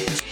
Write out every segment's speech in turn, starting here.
Hey.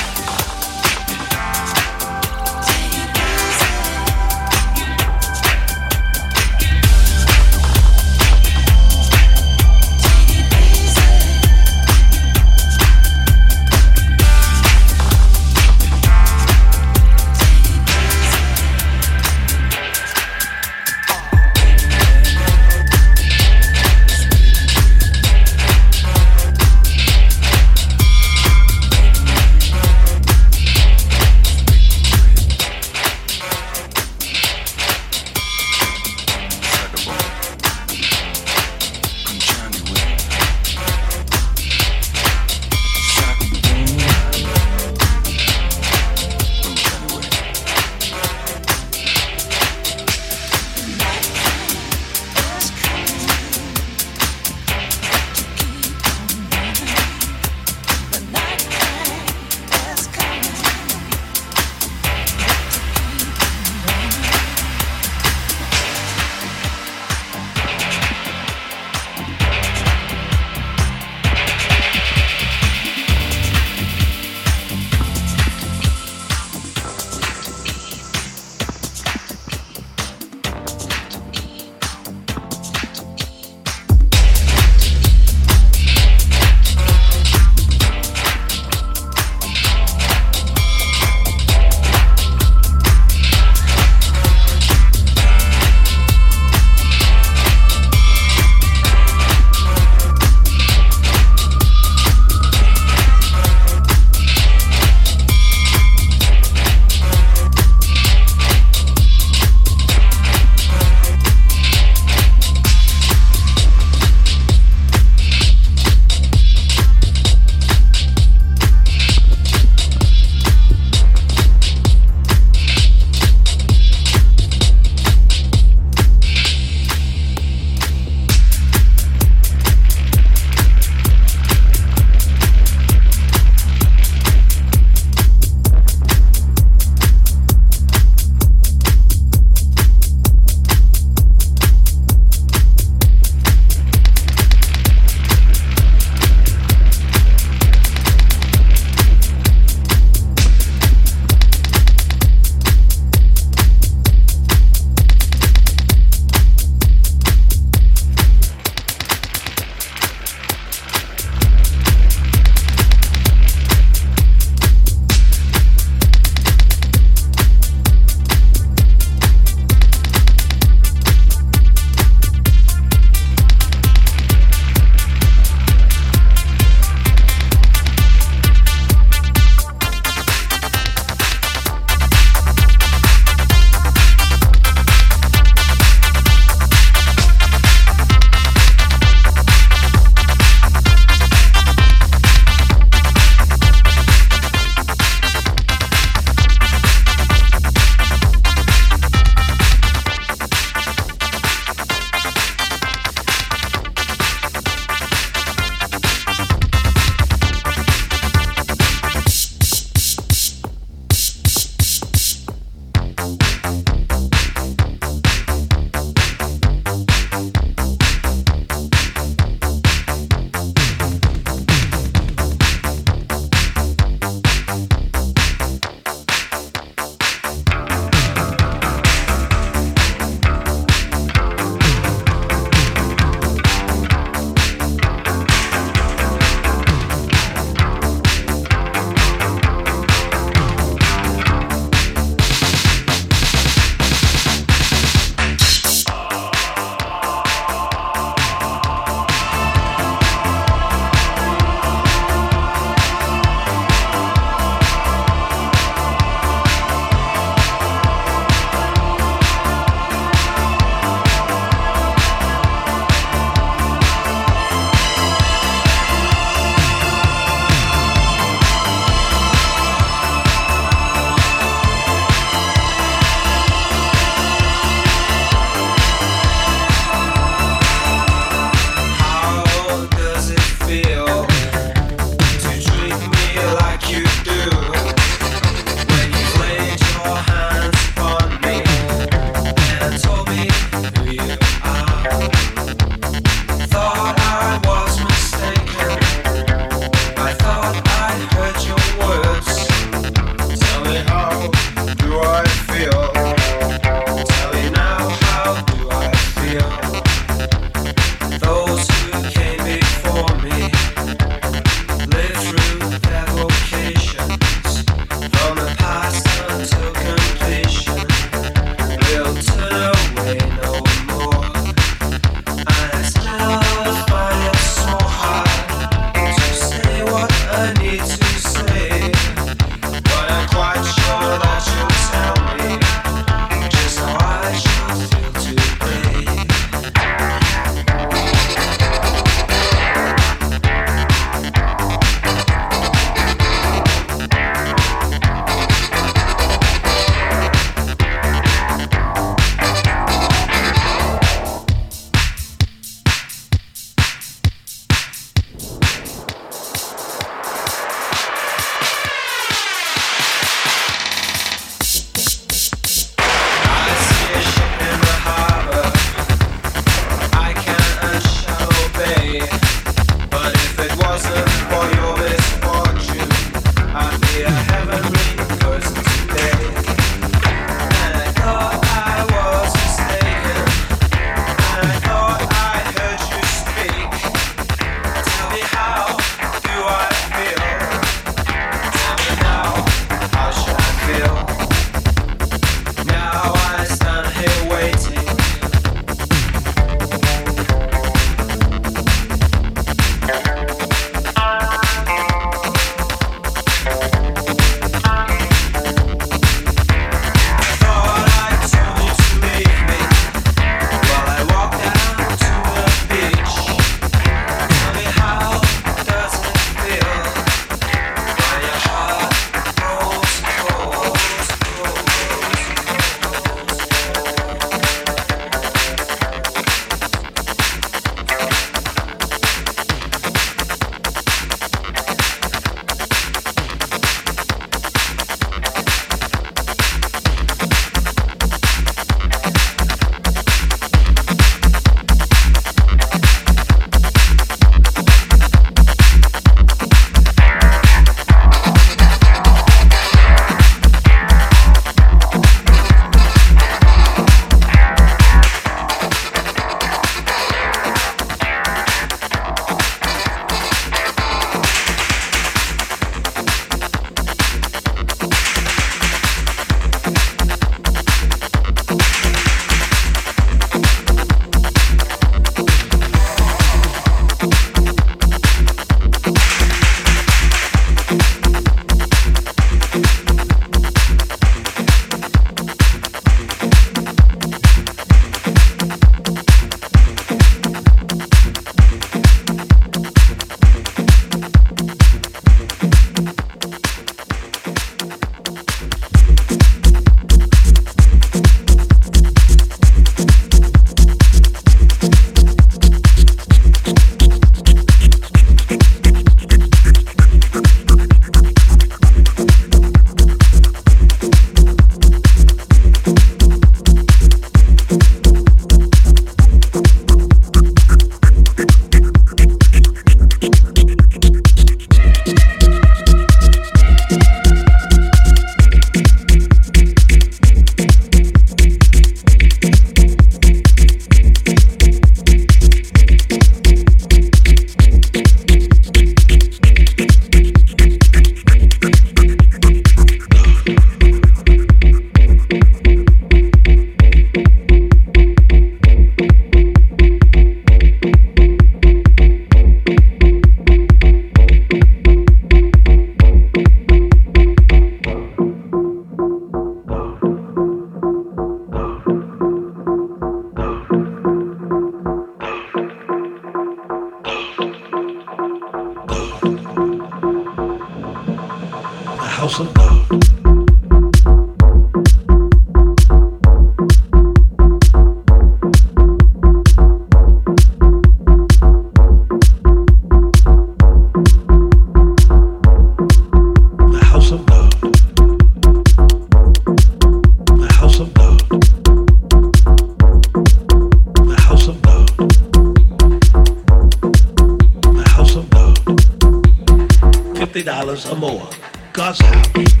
Samoa. God's happy.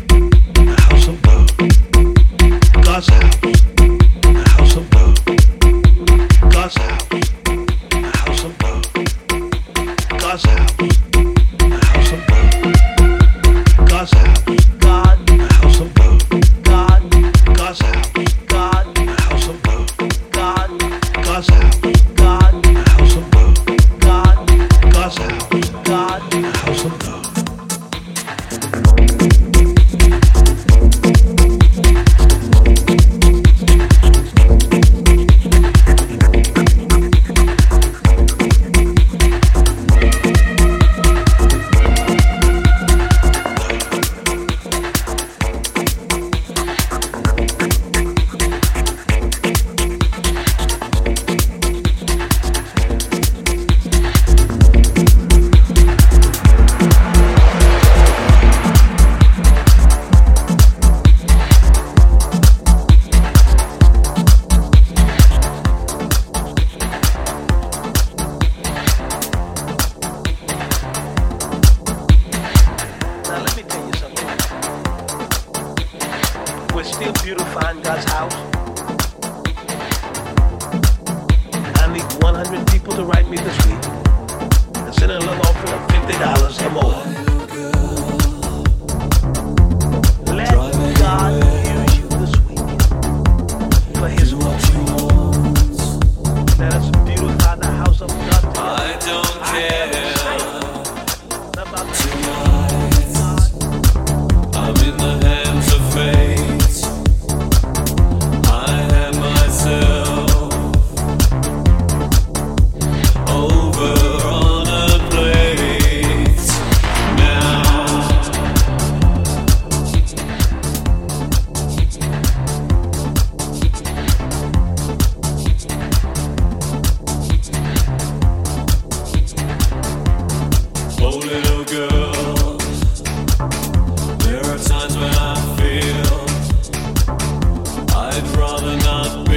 Rather not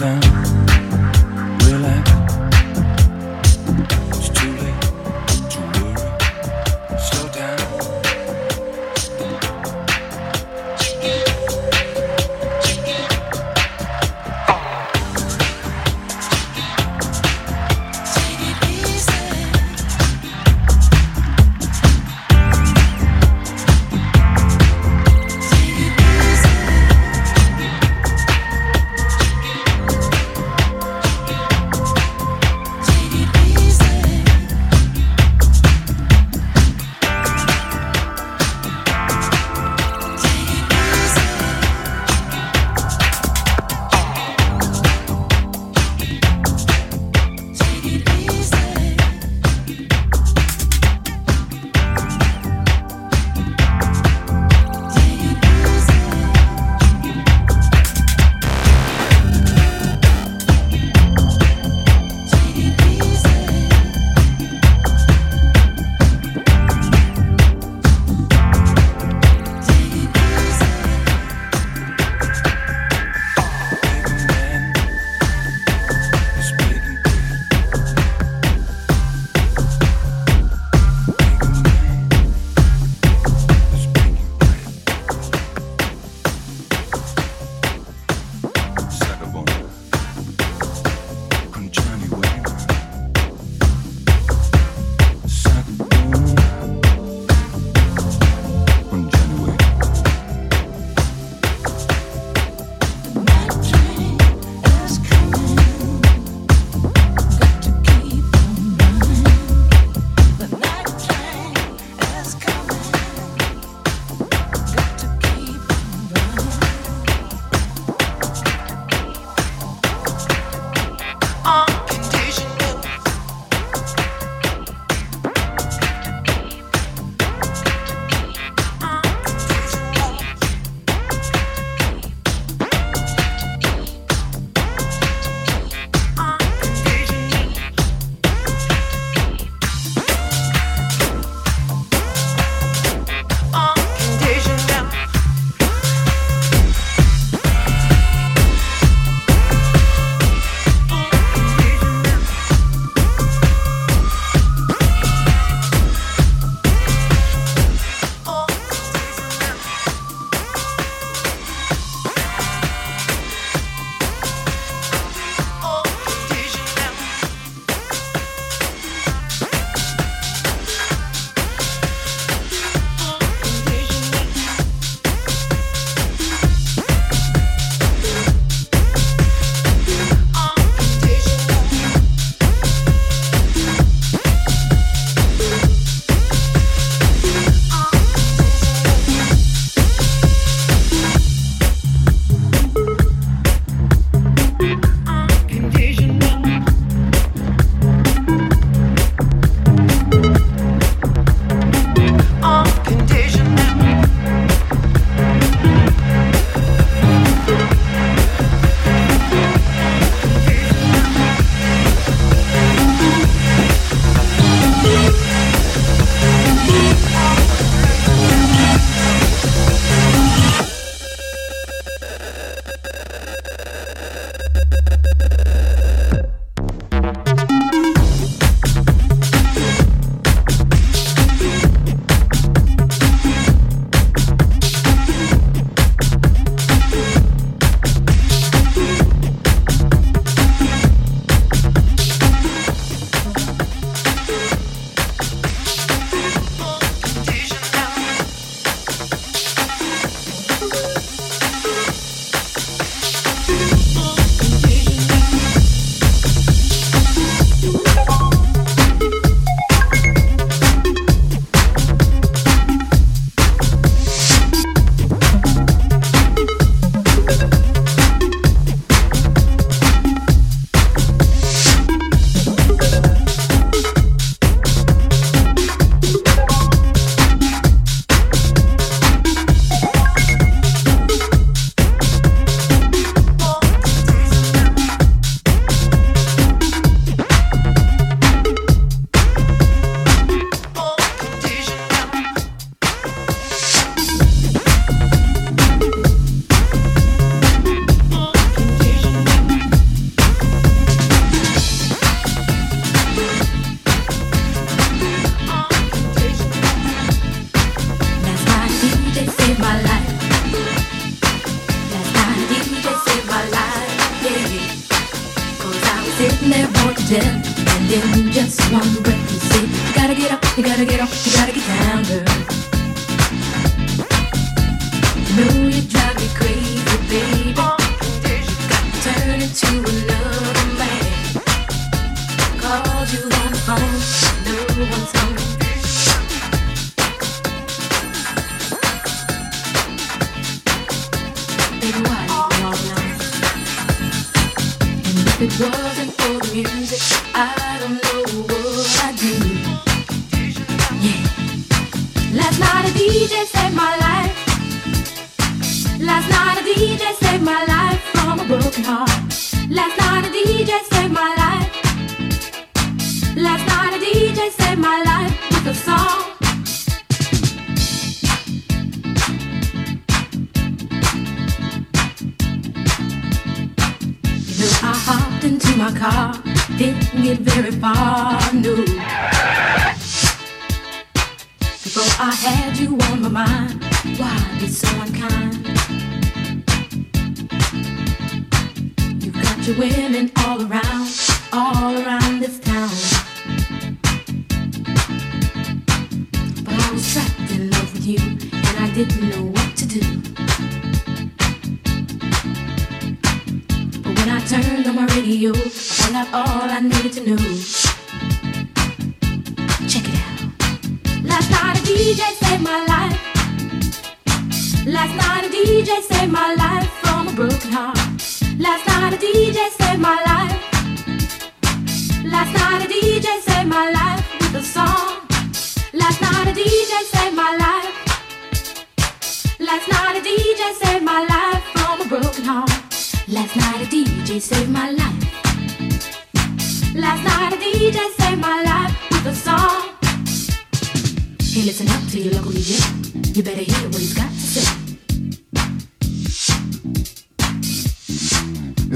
around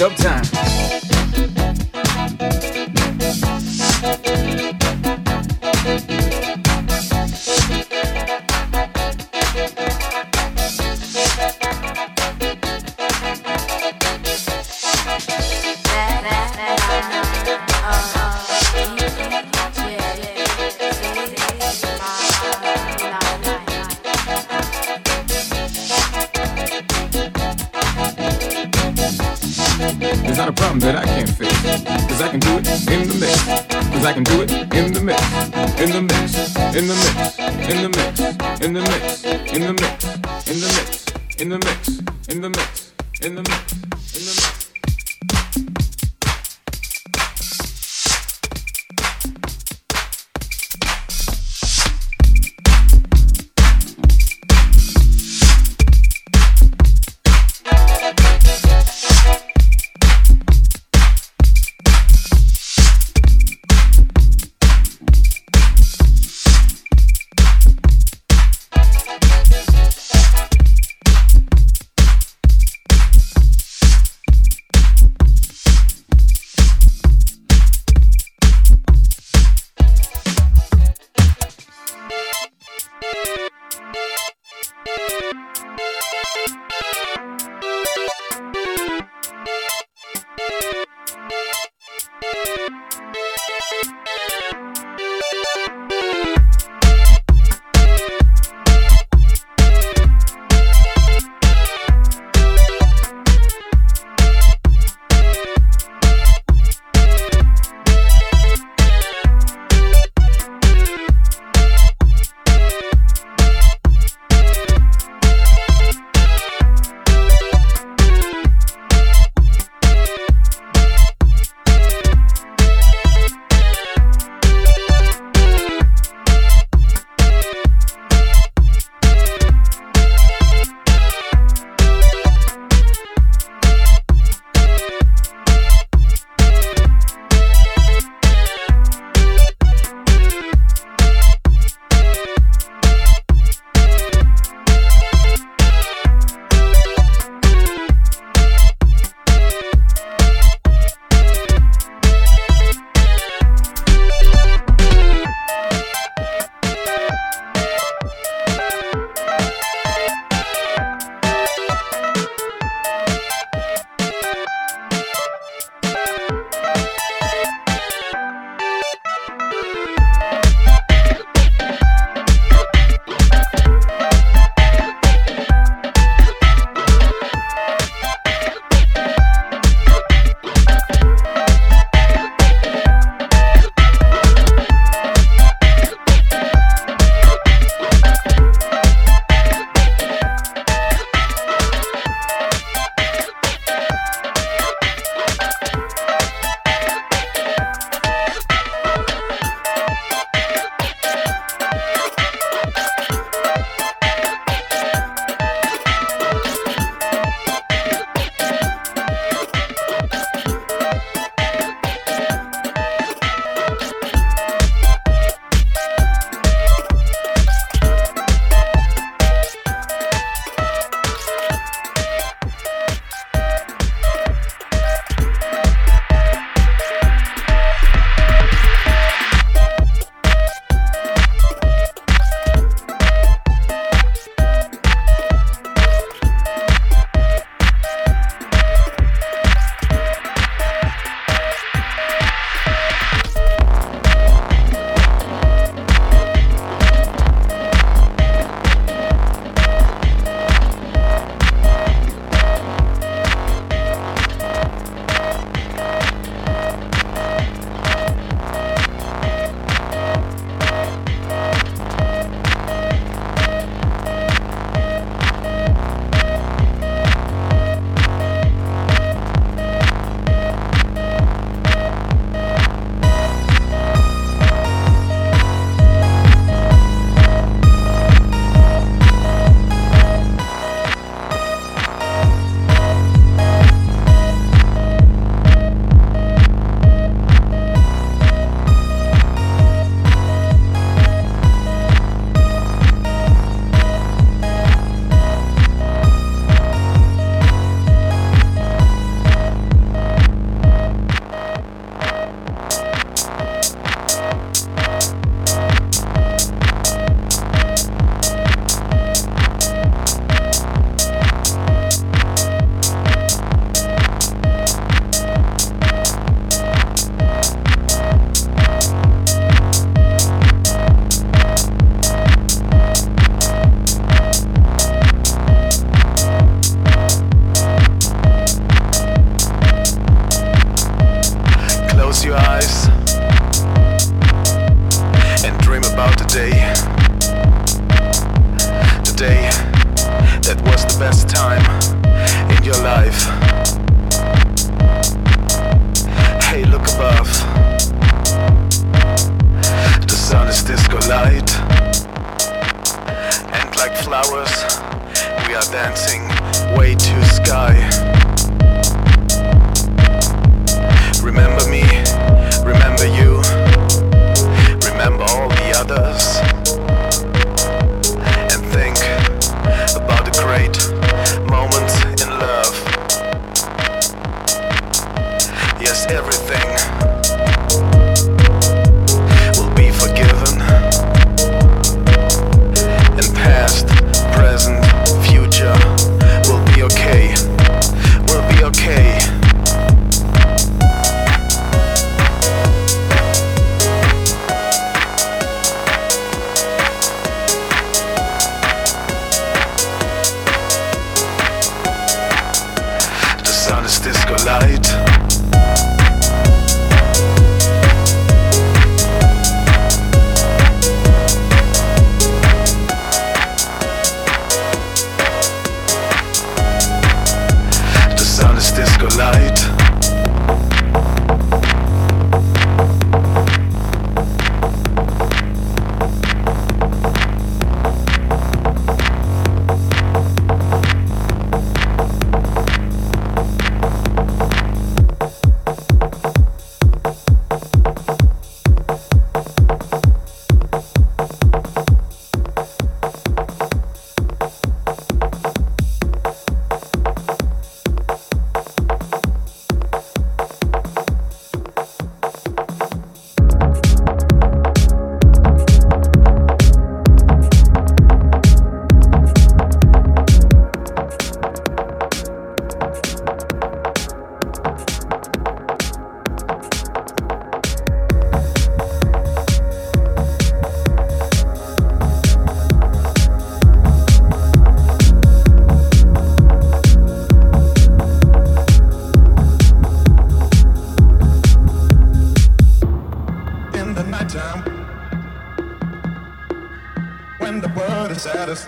Dub time. I can do it in the mix, in the mix, in the mix, in the mix, in the mix.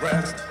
Is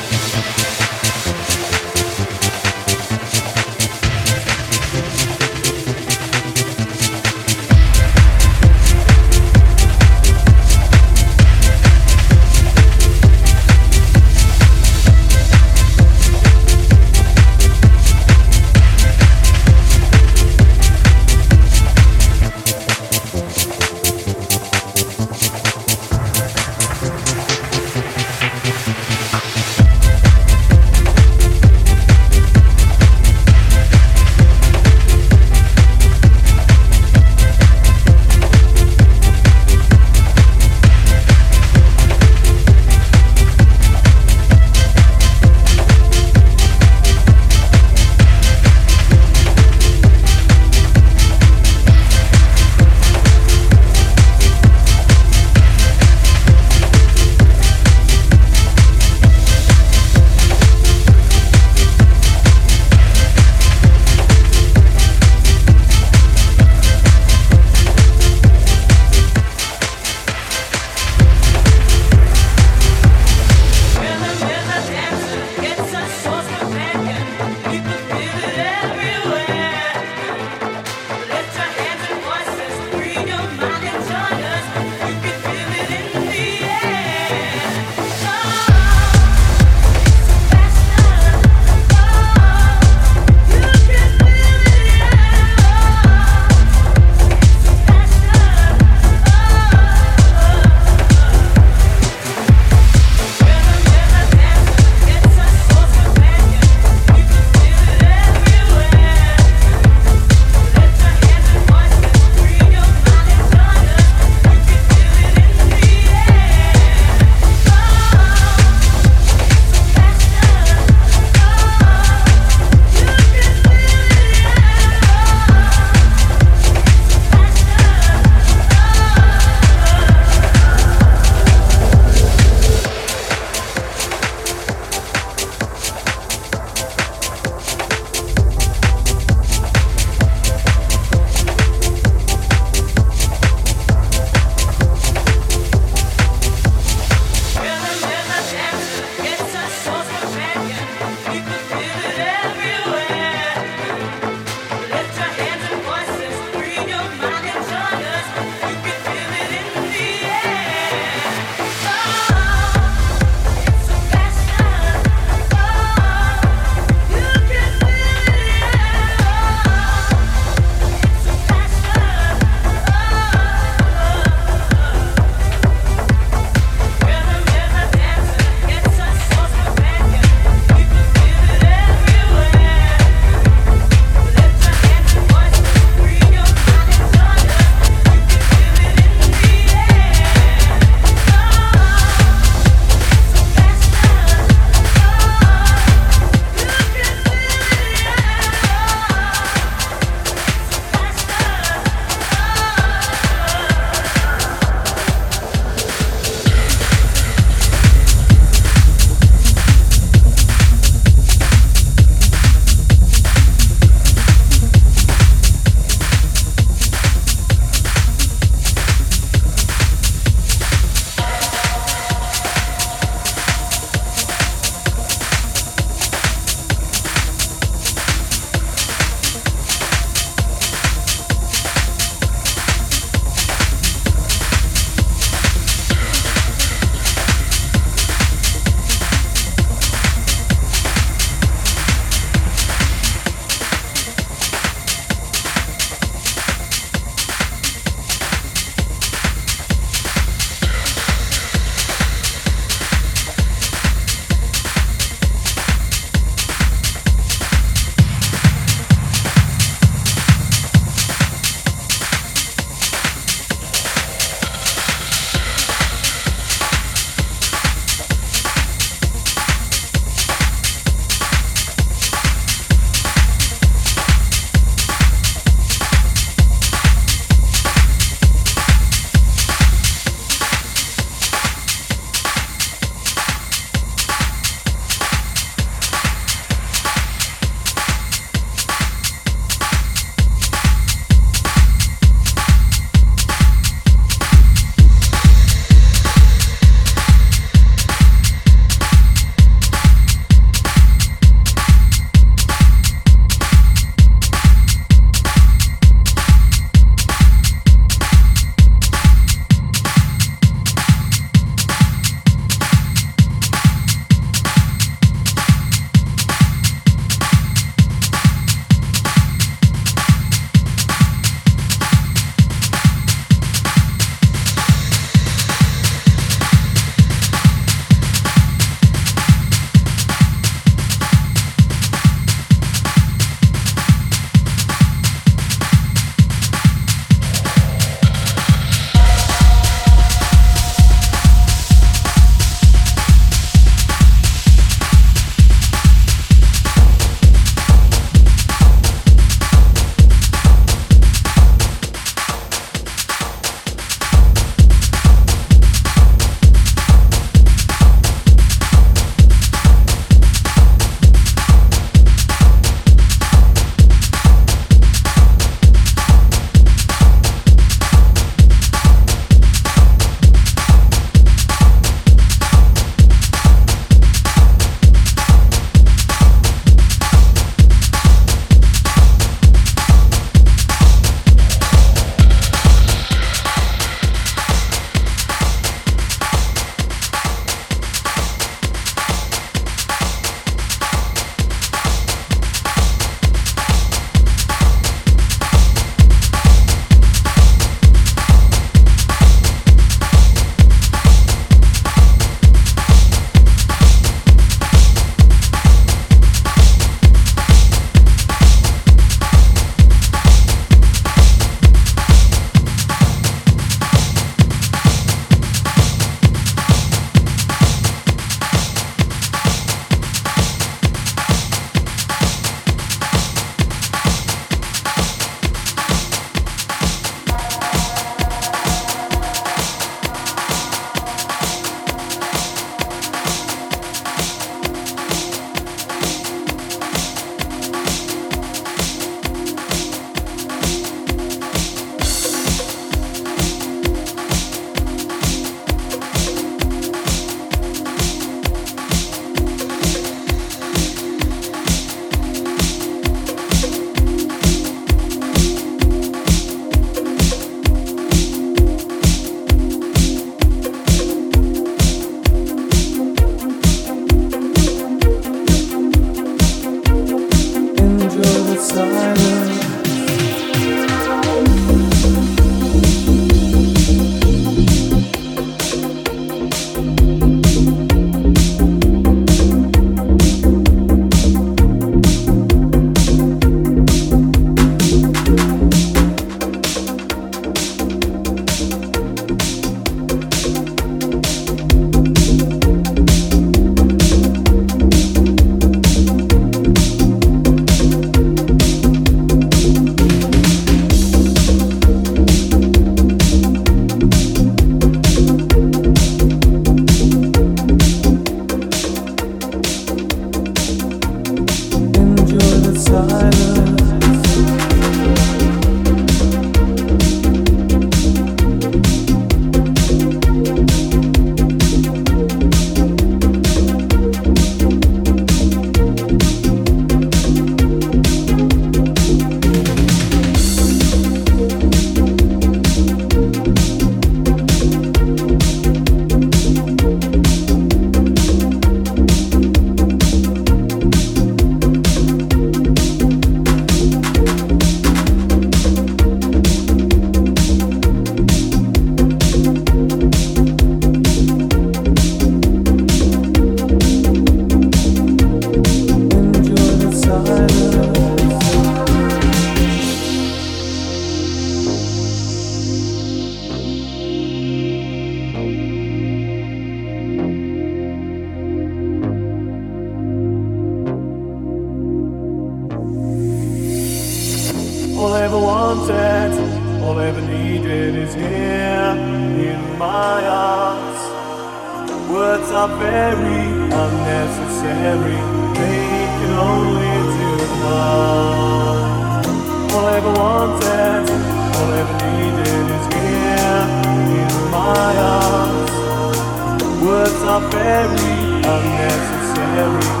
are very unnecessary,